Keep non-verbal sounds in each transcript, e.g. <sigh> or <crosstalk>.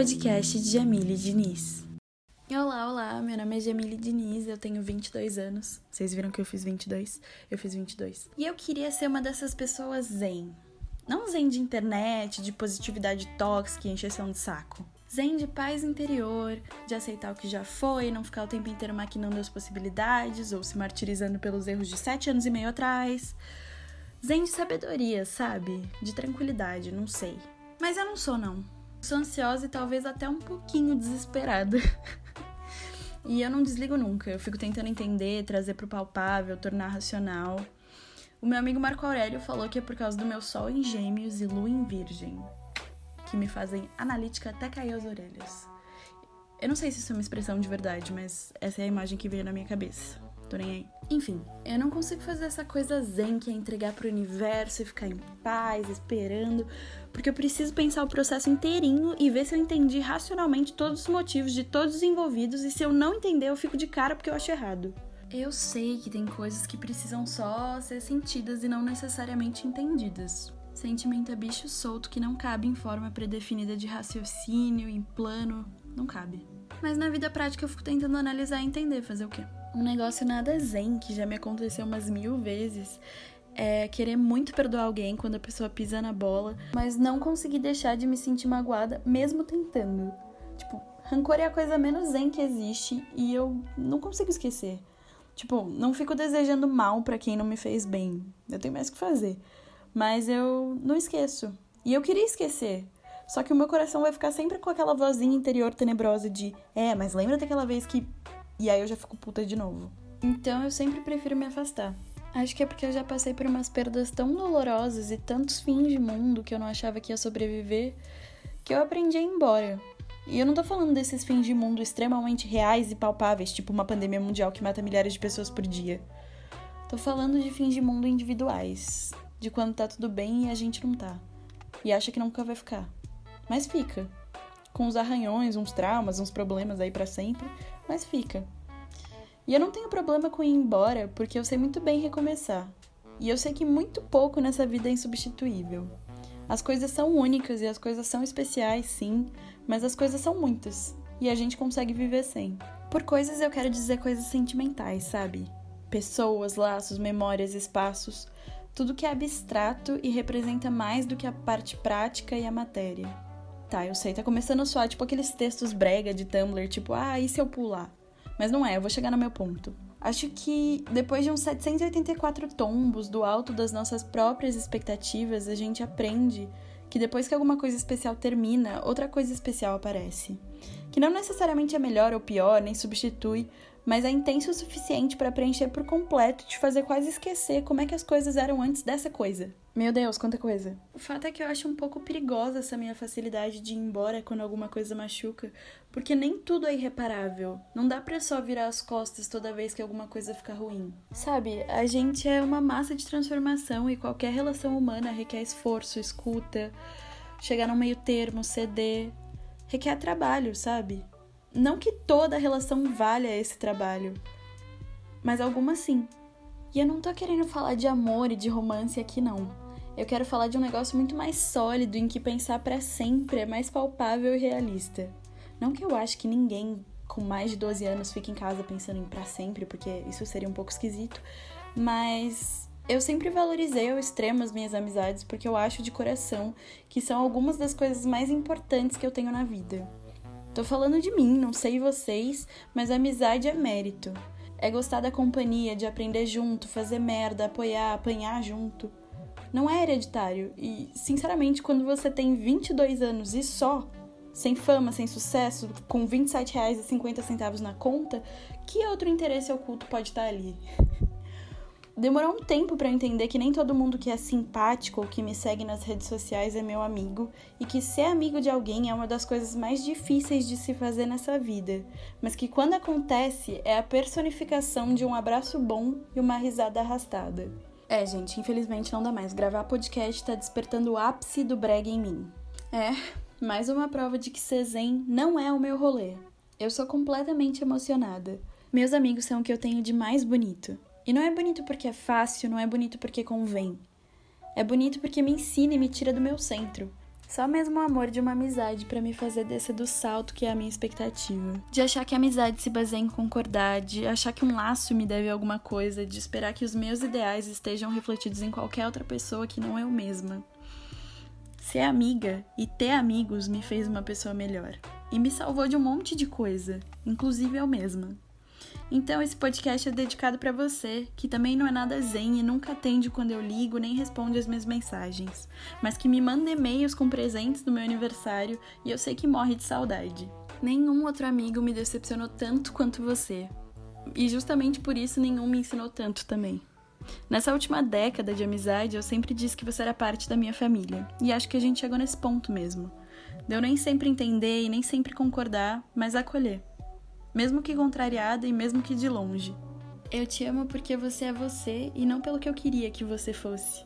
podcast de Jamile Diniz. Olá, olá, meu nome é Jamile Diniz, eu tenho 22 anos. Vocês viram que eu fiz 22? Eu fiz 22. E eu queria ser uma dessas pessoas zen. Não zen de internet, de positividade tóxica e encheção de saco. Zen de paz interior, de aceitar o que já foi, não ficar o tempo inteiro maquinando as possibilidades ou se martirizando pelos erros de sete anos e meio atrás. Zen de sabedoria, sabe? De tranquilidade, não sei. Mas eu não sou, não. Sou ansiosa e talvez até um pouquinho desesperada. <laughs> e eu não desligo nunca. Eu fico tentando entender, trazer pro palpável, tornar racional. O meu amigo Marco Aurélio falou que é por causa do meu sol em gêmeos e lua em virgem que me fazem analítica até cair as orelhas. Eu não sei se isso é uma expressão de verdade, mas essa é a imagem que veio na minha cabeça. Tô aí. Enfim, eu não consigo fazer essa coisa zen que é entregar pro universo e ficar em paz, esperando, porque eu preciso pensar o processo inteirinho e ver se eu entendi racionalmente todos os motivos de todos os envolvidos e se eu não entender, eu fico de cara porque eu acho errado. Eu sei que tem coisas que precisam só ser sentidas e não necessariamente entendidas. Sentimento é bicho solto que não cabe em forma predefinida de raciocínio, em plano, não cabe. Mas na vida prática eu fico tentando analisar e entender, fazer o quê? Um negócio nada zen, que já me aconteceu umas mil vezes, é querer muito perdoar alguém quando a pessoa pisa na bola, mas não conseguir deixar de me sentir magoada, mesmo tentando. Tipo, rancor é a coisa menos zen que existe e eu não consigo esquecer. Tipo, não fico desejando mal para quem não me fez bem. Eu tenho mais que fazer mas eu não esqueço. E eu queria esquecer. Só que o meu coração vai ficar sempre com aquela vozinha interior tenebrosa de: é, mas lembra daquela vez que. E aí eu já fico puta de novo. Então eu sempre prefiro me afastar. Acho que é porque eu já passei por umas perdas tão dolorosas e tantos fins de mundo que eu não achava que ia sobreviver, que eu aprendi a ir embora. E eu não tô falando desses fins de mundo extremamente reais e palpáveis, tipo uma pandemia mundial que mata milhares de pessoas por dia. Tô falando de fins de mundo individuais, de quando tá tudo bem e a gente não tá. E acha que nunca vai ficar. Mas fica. Com uns arranhões, uns traumas, uns problemas aí para sempre, mas fica. E eu não tenho problema com ir embora, porque eu sei muito bem recomeçar. E eu sei que muito pouco nessa vida é insubstituível. As coisas são únicas e as coisas são especiais, sim, mas as coisas são muitas e a gente consegue viver sem. Por coisas eu quero dizer coisas sentimentais, sabe? Pessoas, laços, memórias, espaços, tudo que é abstrato e representa mais do que a parte prática e a matéria. Tá, eu sei, tá começando a soar tipo aqueles textos brega de Tumblr, tipo, ah, e se eu pular? Mas não é, eu vou chegar no meu ponto. Acho que depois de uns 784 tombos do alto das nossas próprias expectativas, a gente aprende que depois que alguma coisa especial termina, outra coisa especial aparece. Que não necessariamente é melhor ou pior, nem substitui, mas é intenso o suficiente para preencher por completo, te fazer quase esquecer como é que as coisas eram antes dessa coisa. Meu Deus, quanta coisa. O fato é que eu acho um pouco perigosa essa minha facilidade de ir embora quando alguma coisa machuca, porque nem tudo é irreparável. Não dá pra só virar as costas toda vez que alguma coisa fica ruim. Sabe, a gente é uma massa de transformação e qualquer relação humana requer esforço, escuta, chegar no meio termo, ceder. Requer trabalho, sabe? Não que toda relação valha esse trabalho, mas algumas sim. E eu não tô querendo falar de amor e de romance aqui não. Eu quero falar de um negócio muito mais sólido em que pensar para sempre é mais palpável e realista. Não que eu acho que ninguém com mais de 12 anos fique em casa pensando em para sempre, porque isso seria um pouco esquisito, mas eu sempre valorizei ao extremo as minhas amizades porque eu acho de coração que são algumas das coisas mais importantes que eu tenho na vida. Tô falando de mim, não sei vocês, mas amizade é mérito. É gostar da companhia, de aprender junto, fazer merda, apoiar, apanhar junto. Não é hereditário. E, sinceramente, quando você tem 22 anos e só, sem fama, sem sucesso, com R$ 27,50 na conta, que outro interesse oculto pode estar ali? <laughs> Demorou um tempo para entender que nem todo mundo que é simpático ou que me segue nas redes sociais é meu amigo e que ser amigo de alguém é uma das coisas mais difíceis de se fazer nessa vida, mas que quando acontece é a personificação de um abraço bom e uma risada arrastada. É, gente, infelizmente não dá mais. Gravar podcast tá despertando o ápice do brega em mim. É, mais uma prova de que ser zen não é o meu rolê. Eu sou completamente emocionada. Meus amigos são o que eu tenho de mais bonito. E não é bonito porque é fácil, não é bonito porque convém. É bonito porque me ensina e me tira do meu centro. Só mesmo o amor de uma amizade para me fazer descer do salto que é a minha expectativa. De achar que a amizade se baseia em concordar, de achar que um laço me deve alguma coisa, de esperar que os meus ideais estejam refletidos em qualquer outra pessoa que não eu mesma. Ser amiga e ter amigos me fez uma pessoa melhor. E me salvou de um monte de coisa, inclusive eu mesma. Então esse podcast é dedicado para você, que também não é nada zen e nunca atende quando eu ligo nem responde as minhas mensagens, mas que me manda e-mails com presentes no meu aniversário e eu sei que morre de saudade. Nenhum outro amigo me decepcionou tanto quanto você. E justamente por isso nenhum me ensinou tanto também. Nessa última década de amizade, eu sempre disse que você era parte da minha família. E acho que a gente chegou nesse ponto mesmo. Deu nem sempre entender e nem sempre concordar, mas acolher mesmo que contrariada e mesmo que de longe. Eu te amo porque você é você e não pelo que eu queria que você fosse.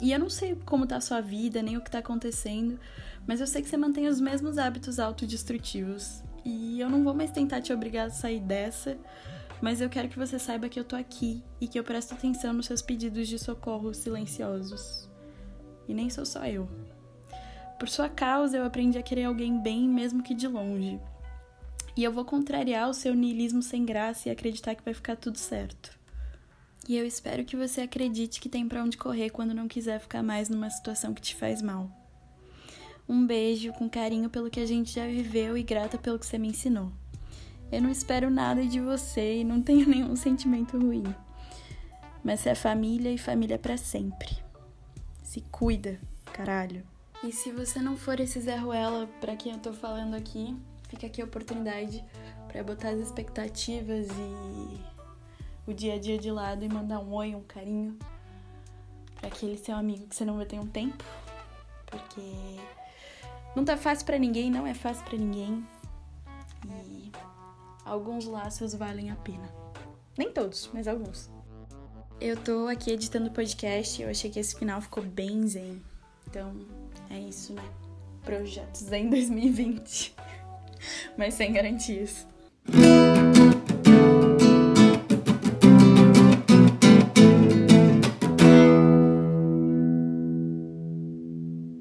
E eu não sei como tá a sua vida, nem o que tá acontecendo, mas eu sei que você mantém os mesmos hábitos autodestrutivos. E eu não vou mais tentar te obrigar a sair dessa, mas eu quero que você saiba que eu tô aqui e que eu presto atenção nos seus pedidos de socorro silenciosos. E nem sou só eu. Por sua causa, eu aprendi a querer alguém bem, mesmo que de longe. E eu vou contrariar o seu niilismo sem graça e acreditar que vai ficar tudo certo. E eu espero que você acredite que tem para onde correr quando não quiser ficar mais numa situação que te faz mal. Um beijo com carinho pelo que a gente já viveu e grata pelo que você me ensinou. Eu não espero nada de você e não tenho <laughs> nenhum sentimento ruim. Mas você é família e família para sempre. Se cuida, caralho. E se você não for esse Zé Ruela pra quem eu tô falando aqui, fica aqui a oportunidade para botar as expectativas e o dia a dia de lado e mandar um oi, um carinho para aquele seu amigo que você não vai ter um tempo, porque não tá fácil para ninguém, não é fácil para ninguém. E alguns laços valem a pena. Nem todos, mas alguns. Eu tô aqui editando o podcast, eu achei que esse final ficou bem zen. Então, é isso, né? Projetos Zen 2020. Mas sem garantias.